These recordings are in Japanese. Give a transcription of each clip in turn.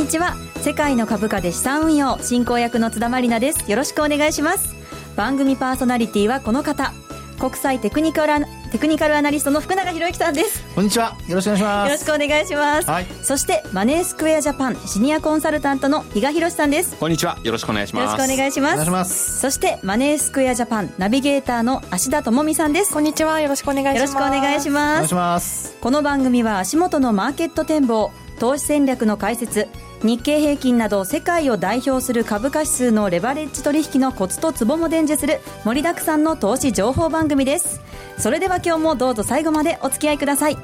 こんにちは。世界の株価で資産運用進行役の津田まりなです。よろしくお願いします。番組パーソナリティはこの方。国際テクニカルテクニカルアナリストの福永博之さんです。こんにちは。よろしくお願いします。よろしくお願いします、はい、そしてマネースクエアジャパンシニアコンサルタントの比嘉博さんです。こんにちは。よろしくお願いします。よろしくお願いします。お願いします。そしてマネースクエアジャパンナビゲーターの芦田智美さんです。こんにちは。よろしくお願いします。よろしくお願いします。お願いします。この番組は足元のマーケット展望投資戦略の解説日経平均など世界を代表する株価指数のレバレッジ取引のコツとツボも伝授する盛りだくさんの投資情報番組です。それでは今日もどうぞ最後までお付き合いください。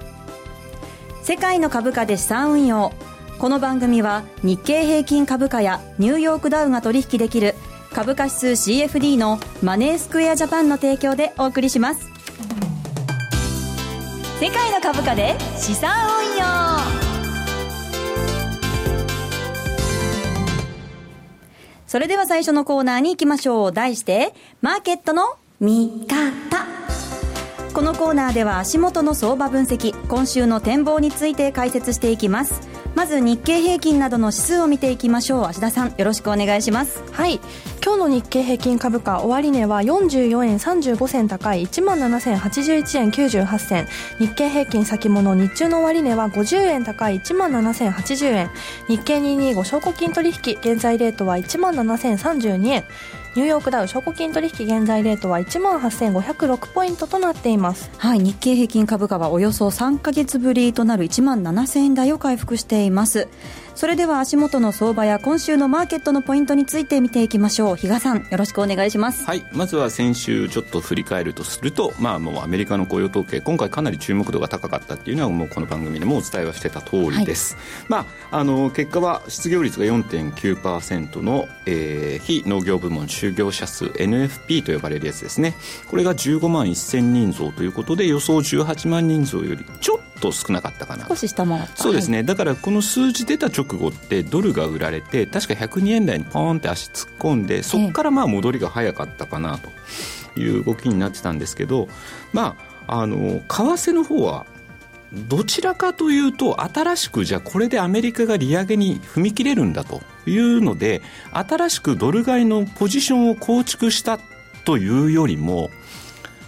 世界の株価で資産運用。この番組は日経平均株価やニューヨークダウが取引できる株価指数 CFD のマネースクエアジャパンの提供でお送りします。世界の株価で資産運用。それでは最初のコーナーに行きましょう。題して、マーケットの見方。このコーナーでは足元の相場分析、今週の展望について解説していきます。まず日経平均などの指数を見ていきましょう芦田さんよろしくお願いしますはい今日の日経平均株価終値は44円35銭高い1万7081円98銭。日経平均先物日中の終値は50円高い1万7080円。日経225証拠金取引現在レートは1万7032円。ニューヨークダウ証拠金取引現在レートは1万8506ポイントとなっています。はい日経平均株価はおよそ3か月ぶりとなる1万7000円台を回復しています。それでは足元の相場や今週のマーケットのポイントについて見ていきましょう。比嘉さんよろしくお願いします。はいまずは先週ちょっと振り返るとするとまあもうアメリカの雇用統計今回かなり注目度が高かったっていうのはもうこの番組でもお伝えはしてた通りです、はい、まああの結果は失業率が4.9%の、えー、非農業部門就業者数 NFP と呼ばれるやつですね。これが15万1000人増ということで予想18万人増よりちょっと少なかったかな。少し下回った。そうですね、はい、だからこの数字出た直後ってドルが売られて確か102円台にポーンって足突っ込んでそこからまあ戻りが早かったかなという動きになってたんですけどまああの為替の方はどちらかというと新しくじゃあこれでアメリカが利上げに踏み切れるんだというので新しくドル買いのポジションを構築したというよりも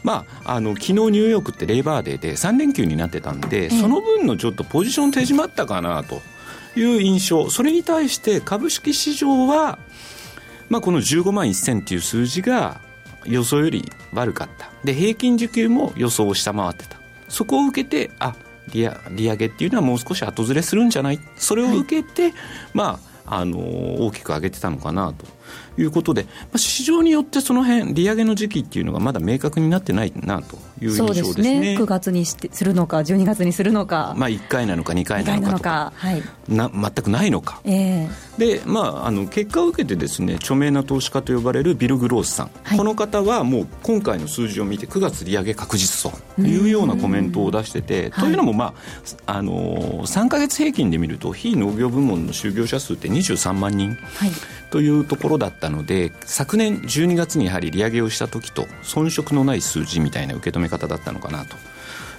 まあ、あの昨日ニューヨークってレーバーデーで3連休になってたんで、その分のちょっとポジション手締まったかなと。いう印象、それに対して株式市場は、まあ、この15万1000っていう数字が予想より悪かった、で平均需給も予想を下回ってた、そこを受けて、あ利利上げっていうのはもう少し後ずれするんじゃない、それを受けて、はい、まあ、あの大きく上げてたのかなということで、まあ、市場によってその辺利上げの時期っていうのがまだ明確になってないなという印象ですね。ですね。9月にしてするのか12月にするのか、まあ、1回なのか2回なのかはい、な全くないのか、えー、で、まあ、あの結果を受けてですね著名な投資家と呼ばれるビル・グロースさん、はい、この方はもう今回の数字を見て9月利上げ確実というようなコメントを出しててというのも、まあ、あの3か月平均で見ると非農業部門の就業者数って23万人、はい。というところだったので昨年12月にやはり利上げをした時と遜色のない数字みたいな受け止め方だったのかなと。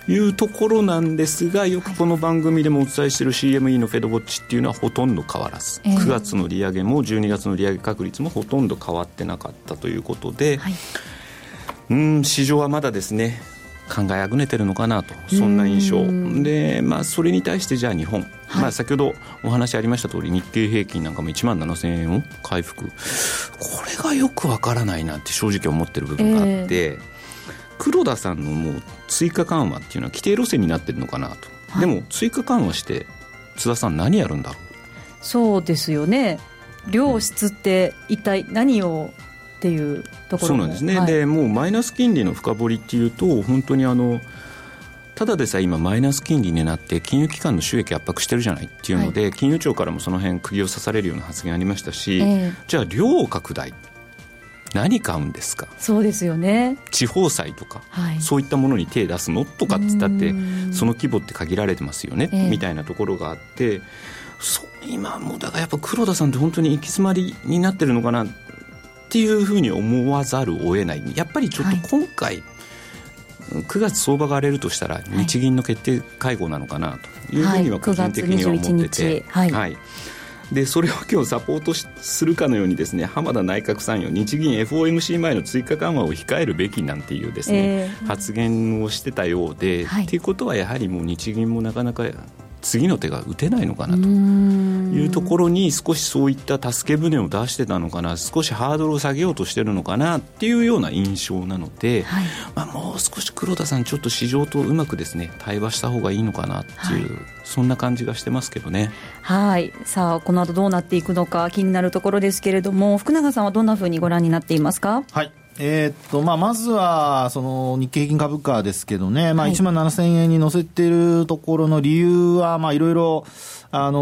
いうところなんですがよくこの番組でもお伝えしている CME のフェドウォッチっていうのはほとんど変わらず、えー、9月の利上げも12月の利上げ確率もほとんど変わってなかったということで、はい、うん市場はまだですね考えあぐねてるのかなと。そんな印象。で、まあ、それに対してじゃあ日本、はい、まあ、先ほどお話ありました通り日経平均なんかも1万7000円を回復。これがよくわからないなって正直思ってる部分があって、えー、黒田さんのもう追加緩和っていうのは規定路線になってるのかなと、はい、でも追加緩和して津田さん何やるんだ？ろうそうですよね。量質って一体何をっていうところそうなんですね、はい、でもうマイナス金利の深掘りっていうと本当にあのただでさえ今マイナス金利になって金融機関の収益圧迫してるじゃないっていうので、はい、金融庁からもその辺釘を刺されるような発言ありましたし、えー、じゃあ量拡大。何買うんですか？そうですよね。地方債とか、はい、そういったものに手出すの？とかっつったってその規模って限られてますよね、えー、みたいなところがあってそ今もだからやっぱ黒田さんって本当に行き詰まりになってるのかな？っていうふうに思わざるを得ない。やっぱりちょっと今回、はい、9月相場が荒れるとしたら日銀の決定会合なのかなというふうには個人的には思ってて、はい、はい、でそれを今日サポートするかのようにですね浜田内閣参与日銀 FOMC 前の追加緩和を控えるべきなんていうですね、えー、発言をしてたようで、はい、っていうことはやはりもう日銀もなかなか次の手が打てないのかなと。いうところに少しそういった助け舟を出してたのかな。少しハードルを下げようとしてるのかなっていうような印象なので、はい、まあ、もう少し黒田さんちょっと市場とうまくですね対話した方がいいのかなっていう、はい、そんな感じがしてますけどね。はい。さあこの後どうなっていくのか気になるところですけれども福永さんはどんなふうにご覧になっていますか？はいえー、っと、まあ、まずは、その、日経平均株価ですけどね、まあ、1万7000円に乗せているところの理由は、まあ、いろいろ、あの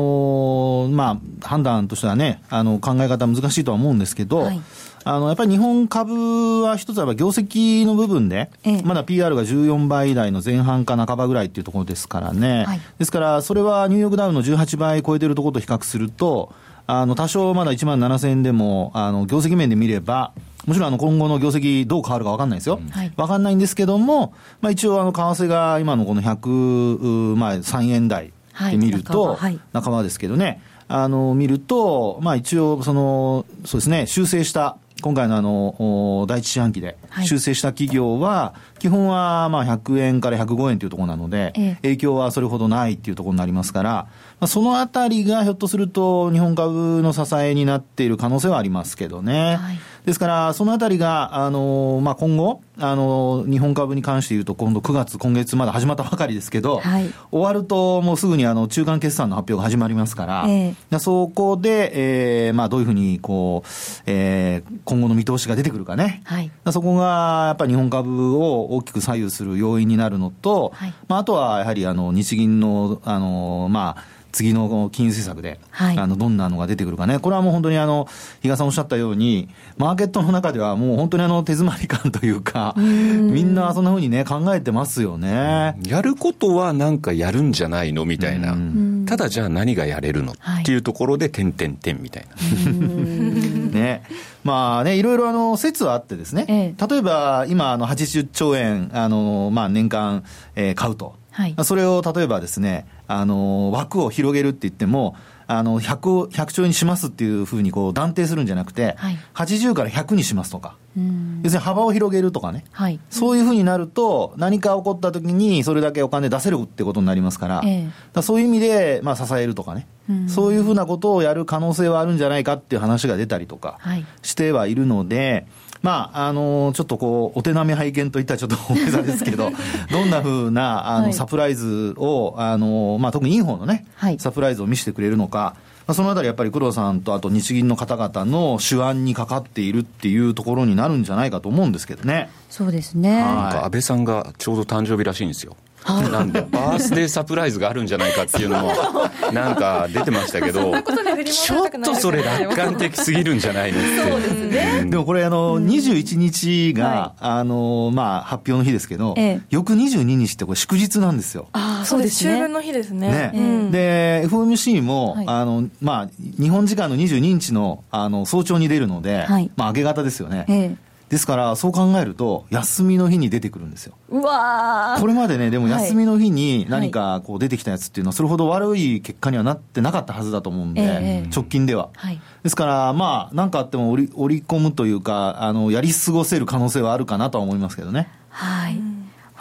ー、まあ、判断としてはね、あの、考え方難しいとは思うんですけど、はい、あの、やっぱり日本株は一つは業績の部分で、ええ、まだ PR が14倍台の前半か半ばぐらいっていうところですからね。はい、ですから、それはニューヨークダウの18倍超えてるところと比較すると、あの、多少まだ1万7000円でも、あの、業績面で見れば、もちろんあの今後の業績どう変わるか分かんないですよ。はい、分かんないんですけども、まあ一応あの為替が今のこの100、まあ3円台で見ると、はい、仲間ですけどね、あの、見ると、まあ一応その、そうですね、修正した、今回のあの、第一四半期で修正した企業は、基本はまあ100円から105円というところなので、影響はそれほどないっていうところになりますから、まあ、そのあたりがひょっとすると日本株の支えになっている可能性はありますけどね。はい。ですから、そのあたりが、あの、まあ、今後、あの、日本株に関して言うと、今度9月、今月まだ始まったばかりですけど、はい、終わるともうすぐにあの、中間決算の発表が始まりますから、えー、そこで、えー、まあ、どういうふうに、こう、えー、今後の見通しが出てくるかね。はい、そこが、やっぱり日本株を大きく左右する要因になるのと、はい、まあ、あとは、やはり、あの、日銀の、あの、まあ、次の金融政策で、はい、あのどんなのが出てくるかね、これはもう本当にあの比嘉さんおっしゃったように、マーケットの中ではもう本当にあの手詰まり感というか、みんなそんなふうにね、考えてますよね。やることはなんかやるんじゃないのみたいな、ただじゃあ何がやれるの、はい、っていうところで、点点点みたいな。ね。まあね、いろいろあの説はあってですね、ええ、例えば今、あの80兆円、あのまあ、年間、えー、買うと。はい、それを例えばですね、あの、枠を広げるって言っても、あの、100を、100兆にしますっていうふうにこう断定するんじゃなくて、はい、80から100にしますとか、要するに幅を広げるとかね、はい、そういうふうになると、何か起こった時にそれだけお金出せるってことになりますから、えー、そういう意味で、まあ、支えるとかね、そういうふうなことをやる可能性はあるんじゃないかっていう話が出たりとかしてはいるので、まあ、あのちょっとこう、お手並み拝見といったらちょっと大げさですけど、どんなふうな、あの、サプライズを、あのまあ、特にいい方のね、はい、サプライズを見せてくれるのか、まあ、そのあたりやっぱり黒田さんとあと日銀の方々の手腕にかかっているっていうところになるんじゃないかと思うんですけどね。そうですね。なんか安倍さんがちょうど誕生日らしいんですよ。なんで、バースデーサプライズがあるんじゃないかっていうのも、なんか出てましたけど、ちょっとそれ楽観的すぎるんじゃないのって。そうですね。でもこれ、あの、21日が、あの、まあ、発表の日ですけど、翌22日ってこれ祝日なんですよ。ああ、そうですね。秋分の日ですね。ね。で、FOMC も、あの、まあ、日本時間の22日の、あの、早朝に出るので、まあ、明け方ですよね。ですから、そう考えると、休みの日に出てくるんですよ。うわこれまでね、でも休みの日に何かこう出てきたやつっていうのは、それほど悪い結果にはなってなかったはずだと思うんで、えー、直近では。はい、ですから、まあ、なんかあっても織り織り込むというか、あの、やり過ごせる可能性はあるかなとは思いますけどね。はい。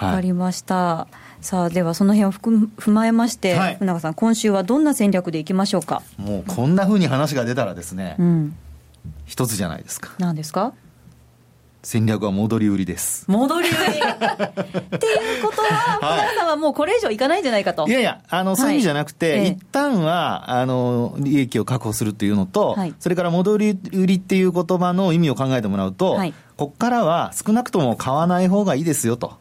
わかりました。さあではその辺を踏まえまして、はい、船川さん、今週はどんな戦略でいきましょうか？もうこんなふうに話が出たらですね、うん、一つじゃないですか。何ですか？戦略は戻り売りです。戻り売りっていうことは、はい、さんはもうこれ以上いかないんじゃないかと。いやいや、あの、そういう意味じゃなくて、はい、一旦は、あの、利益を確保するっていうのと、はい、それから戻り売りっていう言葉の意味を考えてもらうと、はい、こっからは少なくとも買わない方がいいですよと。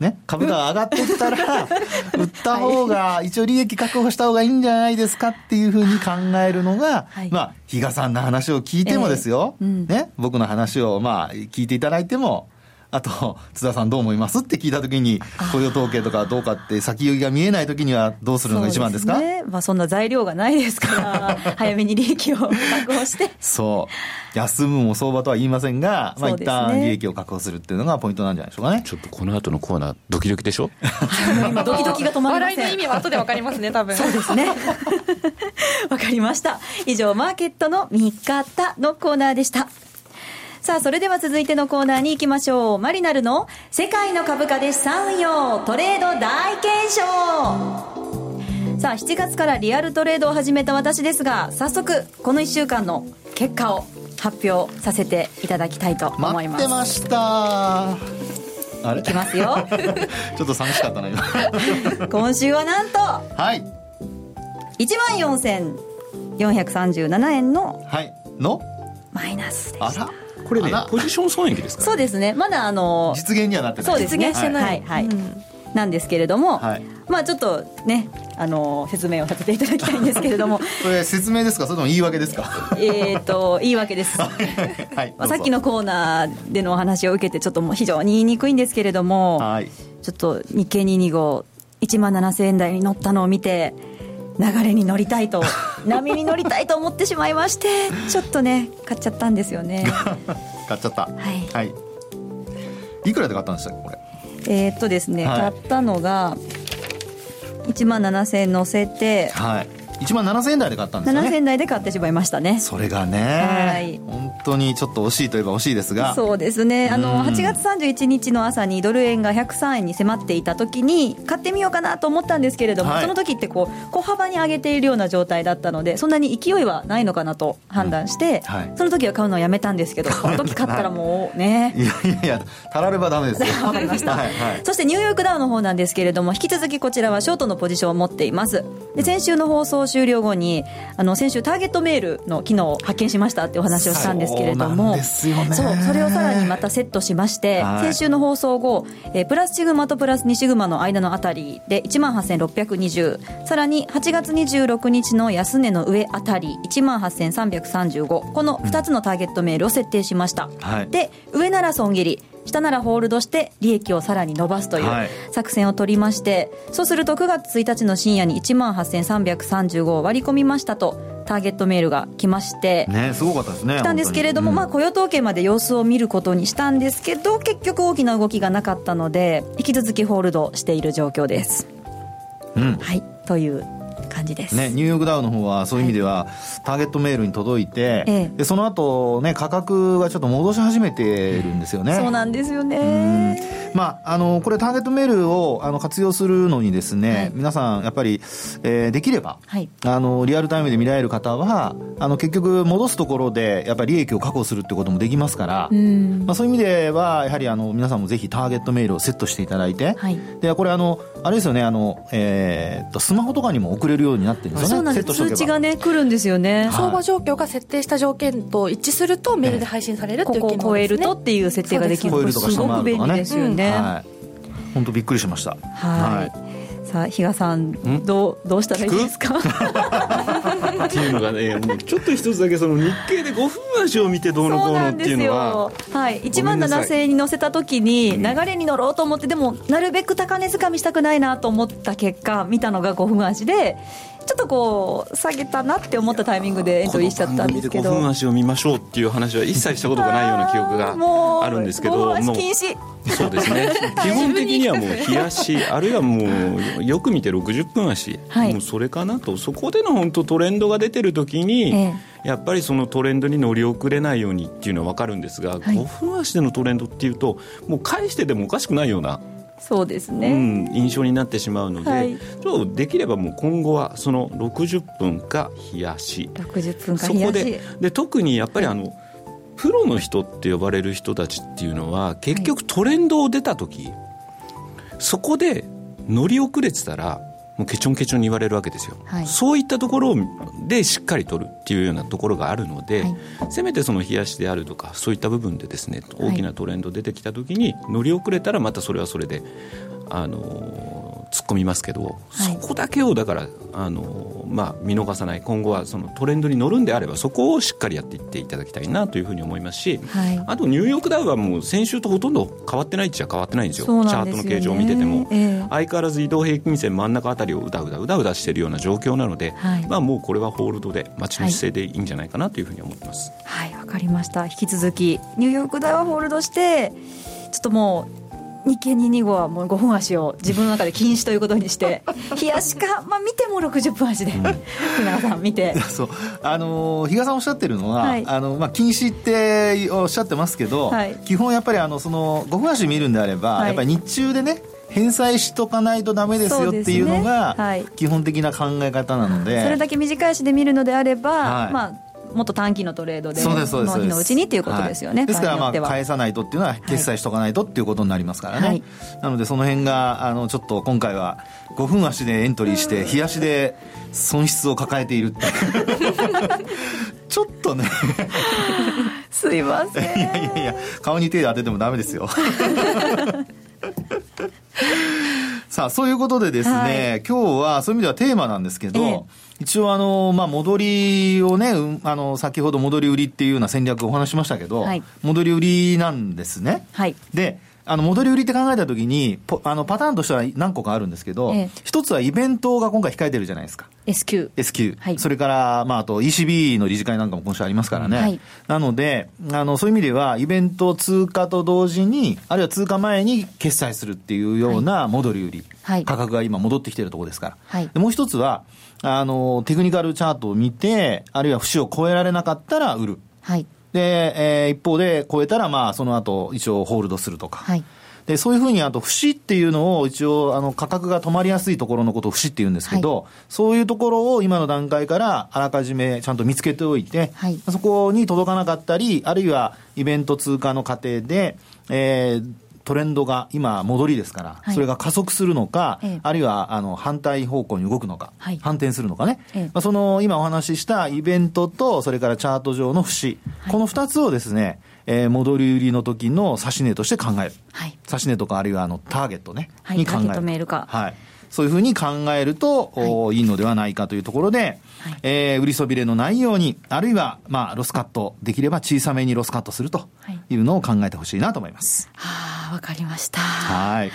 ね、株価が上がってったら、売った方が、一応利益確保した方がいいんじゃないですかっていうふうに考えるのが、はい、まあ、比嘉さんの話を聞いてもですよ、えーうん、ね、僕の話をまあ聞いていただいても、あと津田さんどう思います？って聞いたときに雇用統計とかどうかって先行きが見えないときにはどうするのが一番ですか？ね、まあ、そんな材料がないですから 早めに利益を確保して。そう。休むも相場とは言いませんが、まあ、一旦利益を確保するっていうのがポイントなんじゃないでしょうかね。ちょっとこの後のコーナードキドキでしょ？今ドキドキが止まりません。笑いの意味は後でわかりますね多分。そうですね。わかりました。以上マーケットの見方のコーナーでしたさあ、それでは続いてのコーナーに行きましょう。マリナルの世界の株価で資産運用トレード大検証。さあ、7月からリアルトレードを始めた私ですが、早速、この1週間の結果を発表させていただきたいと思います。待ってました。あれ？いきますよ。ちょっと寂しかったな今 今週はなんとはい。1万4437円のはい。のマイナスでした。これねポジション損益ですか、そうですね。まだあの実現にはなってない。そうですね。実現してない、はいはい、うん、なんですけれども、はい、まあちょっとねあの説明をさせていただきたいんですけれども。これ説明ですか？それとも言い訳ですか？えっと言い訳です、はい、まあ、さっきのコーナーでのお話を受けてちょっともう非常に言いにくいんですけれども、はい、ちょっと日経225 1万7000円台に乗ったのを見て流れに乗りたいと 波に乗りたいと思ってしまいましてちょっとね買っちゃったんですよね。買っちゃった。はい、はい、いくらで買ったんですかこれ？えー、っとですね、はい、買ったのが1万7000円乗せてはい1万7000円台で買ったんですよね。7000円台で買ってしまいましたね。それがね、はい、本当にちょっと惜しいといえば惜しいですが。そうですね。あの8月31日の朝にドル円が103円に迫っていた時に買ってみようかなと思ったんですけれども、はい、その時ってこう小幅に上げているような状態だったのでそんなに勢いはないのかなと判断して、うんはい、その時は買うのをやめたんですけど この時買ったらもうね。いやいやいやたらればダメですよ。わかりました、はいはい、そしてニューヨークダウの方なんですけれども引き続きこちらはショートのポジションを持っています。で先週の放送終了後にあの先週ターゲットメールの機能を発見しましたってお話をしたんですけれどもそう、ね、それをさらにまたセットしまして、はい、先週の放送後、えー、プラスシグマとプラス2シグマの間のあたりで1万8620さらに8月26日の安値の上あたり1万8335この2つのターゲットメールを設定しました、うんはい、で上なら損切り下ならホールドして利益をさらに伸ばすという作戦を取りまして、はい、そうすると9月1日の深夜に1万8335を割り込みましたとターゲットメールが来ましてねすごかったですね来たんですけれども、うん、まあ、雇用統計まで様子を見ることにしたんですけど結局大きな動きがなかったので引き続きホールドしている状況です、うん、はいという感じです、ね、ニューヨークダウの方はそういう意味では、ターゲットメールに届いて、ええ、でその後ね価格がちょっと戻し始めてるんですよね。そうなんですよね。まああのこれターゲットメールをあの活用するのにですね、はい、皆さんやっぱり、えー、できれば、はい、あのリアルタイムで見られる方はあの結局戻すところでやっぱり利益を確保するってこともできますから、まあ、そういう意味ではやはりあの皆さんもぜひターゲットメールをセットしていただいて、はい、でこれあのあれですよねあの、えー、っとスマホとかにも送れるるようになってるんですよね。そうなんです通知がね、来るんですよね。相場状況が設定した条件と一致するとメールで配信されるっていう、ね、ここを超えるとっていう設定ができる。すごく便利ですよね。本当びっくりしました。はい。さあ比嘉さんどうどうしたらいいですか？っていうのがねもうちょっと一つだけその日経で5分足を見てどうのこうのっていうのははい。1万7000円に乗せた時に流れに乗ろうと思ってでもなるべく高値掴みしたくないなと思った結果見たのが5分足でちょっとこう下げたなって思ったタイミングでエントリーしちゃったんですけど。5分足を見ましょうっていう話は一切したことがないような記憶があるんですけどもう禁止そうですね。基本的にはもう冷やしあるいはもうよく見て60分足、はい、もうそれかなと。そこでの本当トレンドが出てる時に、ええ、やっぱりそのトレンドに乗り遅れないようにっていうのは分かるんですが、はい、5分足でのトレンドっていうともう返してでもおかしくないようなそうですね、うん、印象になってしまうので、はい、ちょっとできればもう今後はその60分か冷やし。60分か冷やし。そこでで特にやっぱりあの、はい、プロの人って呼ばれる人たちっていうのは結局トレンドを出た時、はい、そこで乗り遅れてたらもうケチョンケチョンに言われるわけですよ、はい、そういったところでしっかり取るっていうようなところがあるので、はい、せめてその冷やしであるとかそういった部分でですね大きなトレンド出てきた時に乗り遅れたらまたそれはそれであの突っ込みますけど、そこだけをだからあの、まあ、見逃さない。今後はそのトレンドに乗るんであればそこをしっかりやっていっていただきたいなというふうに思いますし、はい、あとニューヨークダウはもう先週とほとんど変わってないっちゃ変わってないんですよ、ね、チャートの形状を見てても、えー、相変わらず移動平均線真ん中あたりをうだうだうだうだしているような状況なので、はい、まあ、もうこれはホールドで待ちの姿勢でいいんじゃないかなというふうに思ってます。はいわ、かりました。引き続きニューヨークダウはホールドしてちょっともう日経225はもう5分足を自分の中で禁止ということにして 冷やしか、まあ、見ても60分足で、うん、さん見て。そう。あの比嘉さんおっしゃってるのは、はい、あのまあ、禁止っておっしゃってますけど、はい、基本やっぱりあのその5分足見るんであれば、はい、やっぱり日中でね返済しとかないとダメですよっていうのが基本的な考え方なので、ねはい、それだけ短い足で見るのであれば、はい、まあもっと短期のトレードでその日のうちにっていうことですよね、はい、ですからまあ返さないとっていうのは決済しとかないとっていうことになりますからね、はい、なのでその辺があのちょっと今回は5分足でエントリーして日足で損失を抱えているって ちょっとね。すいません。いやいやいや顔に手当ててもダメですよ さあそういうことでですね、はい、今日はそういう意味ではテーマなんですけど、ええ一応あの、まあ、戻りをね、あの、先ほど戻り売りっていうような戦略をお話しましたけど、はい、戻り売りなんですね。はい。で、あの、戻り売りって考えたときに、あの、パターンとしては何個かあるんですけど、ええ、一つはイベントが今回控えてるじゃないですか。S q S q はい。それから、まあ、あと ECB の理事会なんかも今週ありますからね。はい。なので、あの、そういう意味では、イベント通過と同時に、あるいは通過前に決済するっていうような戻り売り。はい。価格が今戻ってきてるところですから。はい。もう一つは、あの、テクニカルチャートを見て、あるいは節を超えられなかったら売る。はい。で、えー、一方で超えたら、まあ、その後、一応ホールドするとか。はい。で、そういうふうに、あと、節っていうのを一応、あの、価格が止まりやすいところのことを節って言うんですけど、はい、そういうところを今の段階からあらかじめちゃんと見つけておいて、はい、そこに届かなかったり、あるいはイベント通過の過程で、えー、トレンドが今、戻りですから、はい、それが加速するのか、ええ、あるいはあの反対方向に動くのか、はい、反転するのかね、え、まあ、その今お話ししたイベントと、それからチャート上の節、はい、この2つをですね、えー、戻り売りの時の指値として考える、はい、指値とかあるいはあのターゲットね、はい、に考える。はい。そういうふうに考えると、はい、いいのではないかというところで、はい、えー、売りそびれのないように、あるいは、まあ、ロスカット、できれば小さめにロスカットするとい。うのを考えてほしいなと思います。はあ、わかりました。はい。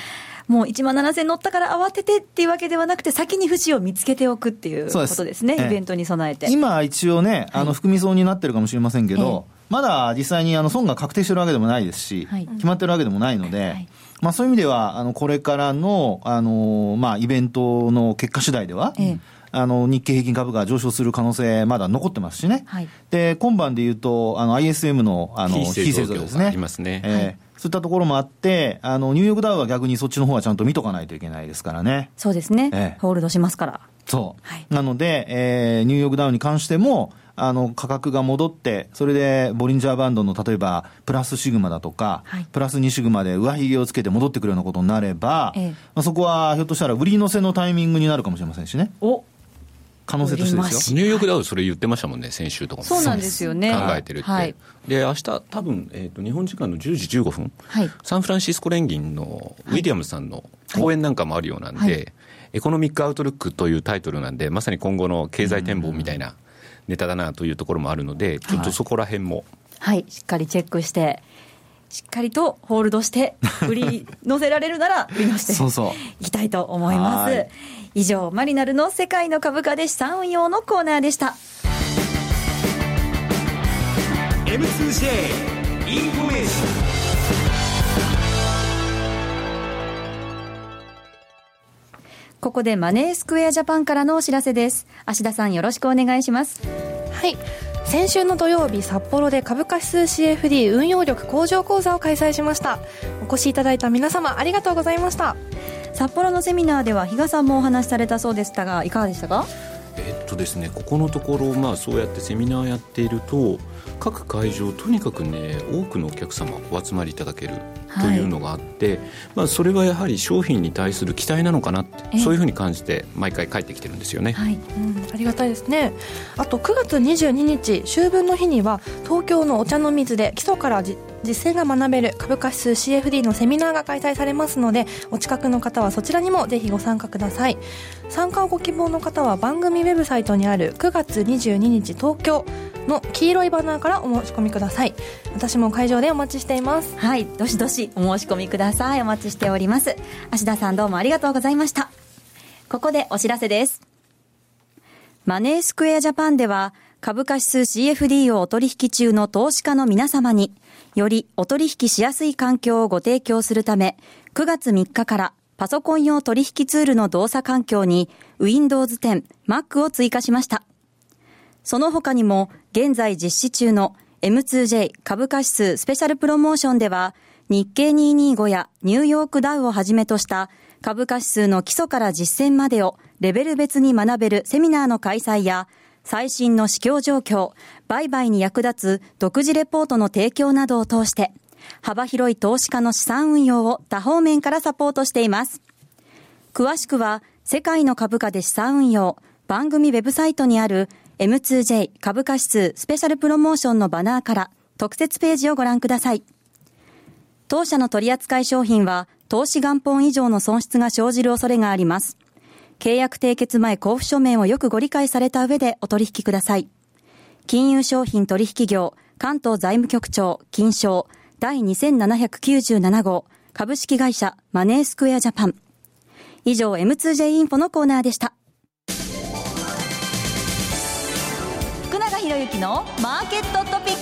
もう1万7000乗ったから慌ててっていうわけではなくて、先に節を見つけておくっていうことですね、すイベントに備えて。今、一応ね、あの含み損になってるかもしれませんけど、えまだ実際にあの損が確定してるわけでもないですし、はい、決まってるわけでもないので、はい、まあ、そういう意味では、あのこれからのあの、まあ、イベントの結果次第では、ええ、あの日経平均株価が上昇する可能性、まだ残ってますしね、はい、で今晩でいうと、あの ISM のあの非製造ですね。ありますね、えーそういったところもあって、あのニューヨークダウは逆にそっちの方はちゃんと見とかないといけないですからね。そうですね。ええ、ホールドしますから。そう。はい、なので、えー、ニューヨークダウに関しても、あの価格が戻って、それでボリンジャーバンドの例えばプラスシグマだとか、はい、プラス2シグマで上髭をつけて戻ってくるようなことになれば、ええ、まあ、そこはひょっとしたら売り乗せのタイミングになるかもしれませんしね。お可能性としてですよニューヨークダウそれ言ってましたもんね、先週とかも。そうなんですよね。考えてるって。はい、で、明日多分、えっ、ー、と、日本時間の10時15分、はい、サンフランシスコ連銀のウィリアムさんの講演なんかもあるようなんで、はい、Economic Outlook というタイトルなんで、まさに今後の経済展望みたいなネタだなというところもあるので、ちょっとそこら辺も。はい、しっかりチェックして。しっかりとホールドして、売り乗せられるなら、売り乗せて いきたいと思います。以上、マリナルの世界の株価で資産運用のコーナーでした。M2J インフォメーションここでマネースクエアジャパンからのお知らせです。芦田さんよろしくお願いします。はい。先週の土曜日、札幌で株価指数 CFD 運用力向上講座を開催しました。お越しいただいた皆様ありがとうございました。札幌のセミナーでは比嘉さんもお話しされたそうでしたが、いかがでしたか？えっとですね、ここのところ、まあ、そうやってセミナーやっていると、各会場とにかくね多くのお客様お集まりいただけるというのがあって、はい、まあ、それはやはり商品に対する期待なのかなって、そういうふうに感じて毎回帰ってきてるんですよね、はい、うん、ありがたいですね。あと9月22日秋分の日には東京のお茶の水で基礎から実践が学べる株価指数 CFD のセミナーが開催されますのでお近くの方はそちらにもぜひご参加ください。参加をご希望の方は番組ウェブサイトにある9月22日東京の黄色いバナーからお申し込みください。私も会場でお待ちしています。はいどしどしお申し込みください。お待ちしております。芦田さんどうもありがとうございました。ここでお知らせです。マネースクエアジャパンでは株価指数 CFD をお取引中の投資家の皆様によりお取引しやすい環境をご提供するため、9月3日からパソコン用取引ツールの動作環境に Windows 10、Mac を追加しました。その他にも現在実施中の M2J 株価指数スペシャルプロモーションでは日経225やニューヨークダウをはじめとした株価指数の基礎から実践までをレベル別に学べるセミナーの開催や最新の市況状況、売買に役立つ独自レポートの提供などを通して、幅広い投資家の資産運用を多方面からサポートしています。詳しくは、世界の株価で資産運用、番組ウェブサイトにある M2J 株価指数スペシャルプロモーションのバナーから特設ページをご覧ください。当社の取扱い商品は投資元本以上の損失が生じる恐れがあります。契約締結前交付書面をよくご理解された上でお取引ください。金融商品取引業関東財務局長金賞第2797号株式会社マネースクエアジャパン。以上 M2J インフォのコーナーでした。博之のマーケットトピック。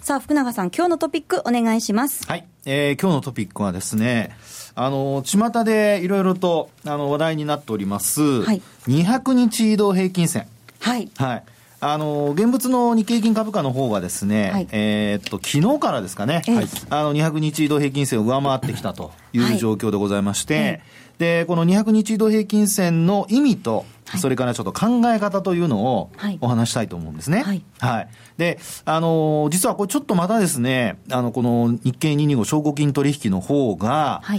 さあ、福永さん、今日のトピックお願いします。はい。えー、今日のトピックはですね、あの、巷でいろいろと、あの、話題になっております、はい、200日移動平均線。はい。はい。あの、現物の日経平均株価の方がですね、はい、えっと、昨日からですかね、はい、あの、200日移動平均線を上回ってきたという状況でございまして、はい、で、この200日移動平均線の意味と、それからちょっと考え方というのをお話したいと思うんですね。はい。はい。で、あのー、実はこれちょっとまたですね、あの、この日経225証拠金取引の方が、はい。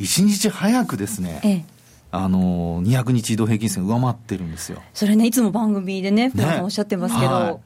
1日早くですね、ええ、あのー、200日移動平均線上回ってるんですよ。それね、いつも番組でね、福田さんおっしゃってますけど、はい。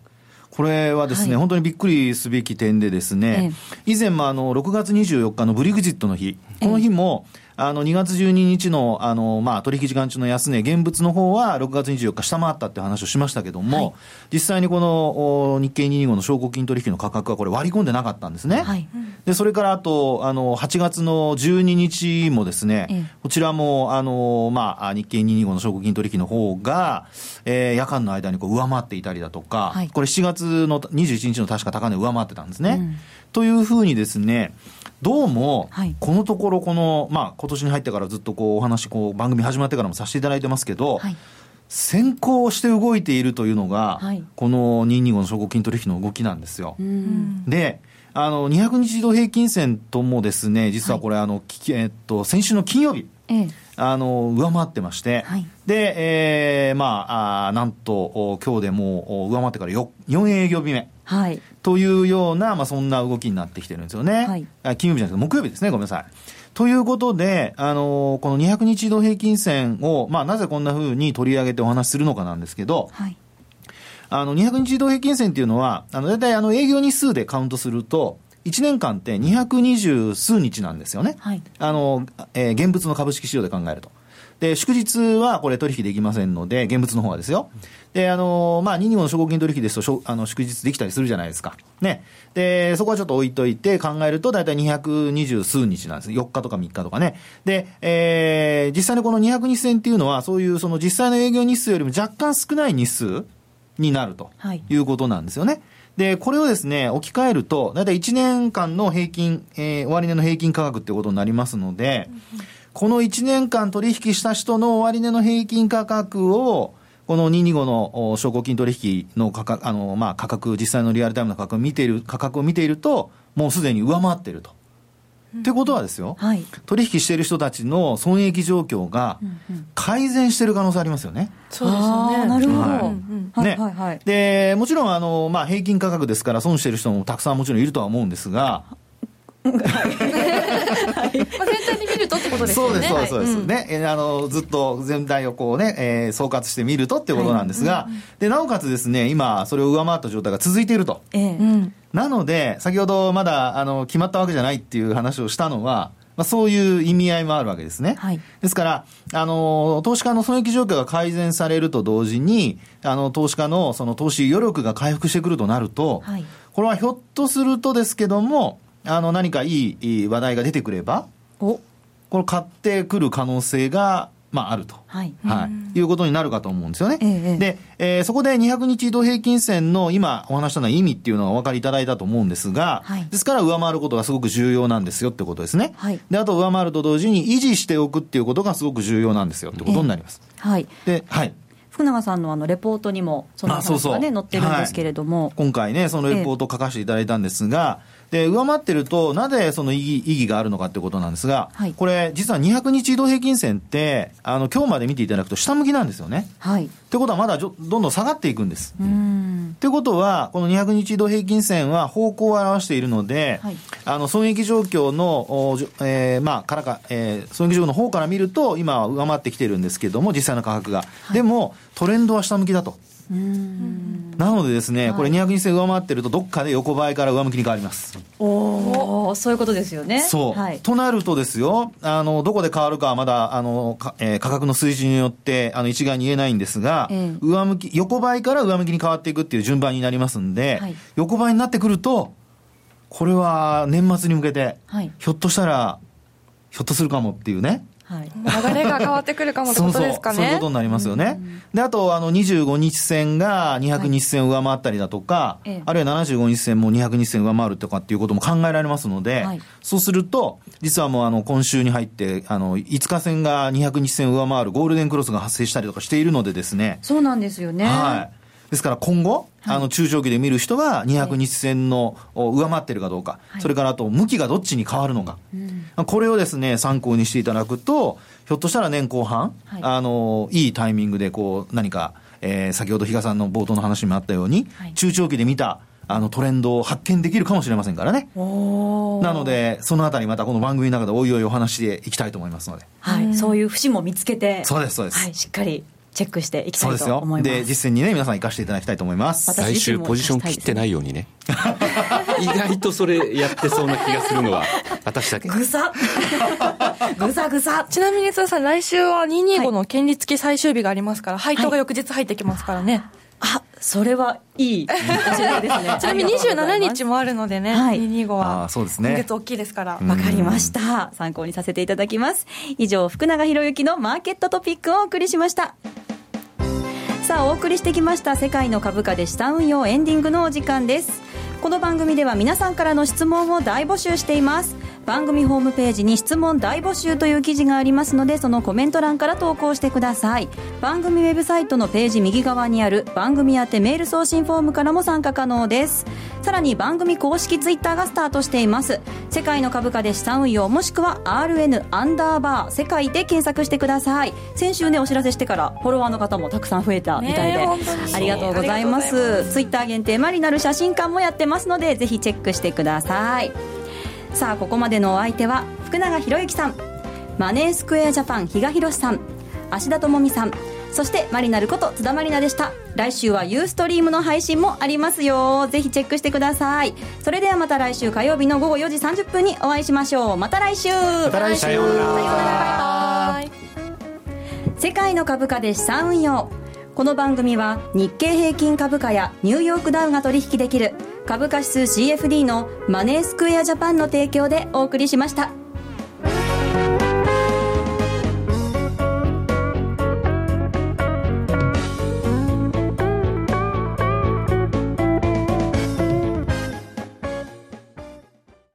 これはですね、はい、本当にびっくりすべき点でですね、ええ、以前もあの、6月24日のブリグジットの日、この日も、えあの、2月12日の、あの、まあ、取引時間中の安値、現物の方は6月24日下回ったって話をしましたけども、はい、実際にこの日経225の証拠金取引の価格はこれ割り込んでなかったんですね。はい、で、それからあと、あの、8月の12日もですね、ええ、こちらも、あの、まあ、日経225の証拠金取引の方が、えー、夜間の間にこう上回っていたりだとか、はい、これ7月の21日の確か高値上回ってたんですね。うん、というふうにですね、どうも、このところ、この、まあ、今年に入ってからずっとこう、お話、こう、番組始まってからもさせていただいてますけど、はい、先行して動いているというのが、はい、この225の証拠金取引の動きなんですよ。で、あの、200日移動平均線ともですね、実はこれ、はい、あの、えっと、先週の金曜日、ええ、あの、上回ってまして、はい、で、えー、まあ、あなんと、今日でもう上回ってから 4, 4営業日目。はい。というような、まあ、そんな動きになってきてるんですよね。はい。金曜日じゃなくて木曜日ですね、ごめんなさい。ということで、あのー、この200日移動平均線を、まあ、なぜこんなふうに取り上げてお話しするのかなんですけど、はい。あの、200日移動平均線っていうのは、あの、大体あの、営業日数でカウントすると、1年間って220数日なんですよね。はい。あの、えー、現物の株式市場で考えると。で、祝日はこれ取引できませんので、現物の方はですよ。で、あの、まあ、225の証拠金取引ですと、あの、祝日できたりするじゃないですか。ね。で、そこはちょっと置いといて考えると、だいたい220数日なんです。4日とか3日とかね。で、えー、実際にこの200日線っていうのは、そういうその実際の営業日数よりも若干少ない日数になるということなんですよね。はいで、これをですね、置き換えると、だいたい1年間の平均、えー、終値の平均価格っていうことになりますので、この1年間取引した人の終値の平均価格を、この225の証拠金取引の価格、あの、まあ、価格、実際のリアルタイムの価格を見ている、価格を見ていると、もうすでに上回っているとってことはですよ、はい、取引している人たちの損益状況が改善している可能性ありますよね。そうですよね。なるほど。はい、ね、はいはい、で、もちろん、あの、まあ、平均価格ですから損している人もたくさんもちろんいるとは思うんですが、はい、まあ、全体に見るとってことですよね。そうです、そうです。はい、ね、あの、ずっと全体をこうね、えー、総括してみるとっていうことなんですが、はい、で、なおかつですね、今、それを上回った状態が続いていると。ええ。ー、なので、先ほどまだ、あの、決まったわけじゃないっていう話をしたのは、まあ、そういう意味合いもあるわけですね。はい、ですから、あの、投資家の損益状況が改善されると同時に、あの、投資家のその投資余力が回復してくるとなると、はい、これはひょっとするとですけども、あの、何かいい話題が出てくれば、お。これ買ってくる可能性が、まあ、あると、はい、はい、いうことになるかと思うんですよね。ええ、で、えー、そこで200日移動平均線の今お話したのは意味っていうのがお分かりいただいたと思うんですが、はい、ですから上回ることがすごく重要なんですよってことですね。はい、で、あと上回ると同時に維持しておくっていうことがすごく重要なんですよってことになります。え、はい。で、はい。福永さんのあのレポートにもその話がね載ってるんですけれども、はい、今回ねそのレポートを書かせていただいたんですが、で、上回ってると、なぜその意義意義があるのかってことなんですが、はい、これ、実は200日移動平均線って、あの、今日まで見ていただくと下向きなんですよね。はい。ってことは、まだどんどん下がっていくんです。うん。ってことは、この200日移動平均線は方向を表しているので、はい、あの、損益状況の、えー、まあ、からか、えー、損益状況の方から見ると、今は上回ってきてるんですけども、実際の価格が。はい、でも、トレンドは下向きだと。なのでですね、これ200日線上回ってると、どっかで横ばいから上向きに変わります。おお、そういうことですよね。そう。はい、となるとですよ、あの、どこで変わるかはまだ、あの、えー、価格の水準によって、あの、一概に言えないんですが、えー、上向き、横ばいから上向きに変わっていくっていう順番になりますんで、はい、横ばいになってくると、これは年末に向けて、はい、ひょっとしたら、ひょっとするかもっていうね。はい、流れが変わってくるかもってことですかね。そうそういうことになりますよね。で、あと、あの、25日線が200日線を上回ったりだとか、はい、あるいは75日線も200日線上回るとかっていうことも考えられますので、はい、そうすると、実はもうあの、今週に入って、あの、5日線が200日線上回るゴールデンクロスが発生したりとかしているのでですね。そうなんですよね。はい。ですから今後、あの中長期で見る人は200日線の上回ってるかどうか、それからあと向きがどっちに変わるのか、これをですね、参考にしていただくと、ひょっとしたら年後半、あの、いいタイミングでこう何か、えー、先ほど比嘉さんの冒頭の話にもあったように、中長期で見たあのトレンドを発見できるかもしれませんからね。なので、そのあたりまたこの番組の中でおいおいお話していきたいと思いますので。はい、そういう節も見つけて。そうです、そうです。はい、しっかりチェックしていきたいと思います。で実践にね、皆さん生かしていただきたいと思います。来週ポジション切ってないようにね。意外とそれやってそうな気がするのは、私だけ。ぐさ ぐさぐさちなみに、津田さん、来週は225の権利付き最終日がありますから、配当が翌日入ってきますからね。あそれはいいお知らせですね。ちなみに27日もあるのでね、はい、225は。そうですね。今月大きいですから。わかりました。参考にさせていただきます。以上、福永博之のマーケットトピックをお送りしました。さあお送りしてきました世界の株価で資産運用エンディングのお時間です。この番組では皆さんからの質問を大募集しています。番組ホームページに質問大募集という記事がありますのでそのコメント欄から投稿してください。番組ウェブサイトのページ右側にある番組宛てメール送信フォームからも参加可能です。さらに番組公式ツイッターがスタートしています。世界の株価で資産運用もしくは RN アンダーバー世界で検索してください。先週ねお知らせしてからフォロワーの方もたくさん増えたみたいで、ありがとうございます。ツイッター限定マリナル写真館もやってますのでぜひチェックしてくださいさあここまでのお相手は福永博之さんマネースクエアジャパン比嘉宏さん芦田智美さんそしてマリナルこと津田まりなでした。来週はユーストリームの配信もありますよ。ぜひチェックしてください。それではまた来週火曜日の午後4時30分にお会いしましょう。また来週。また来週。さようなら。世界の株価で資産運用。この番組は日経平均株価やニューヨークダウが取引できる株価指数 CFD のマネースクエアジャパンの提供でお送りしました。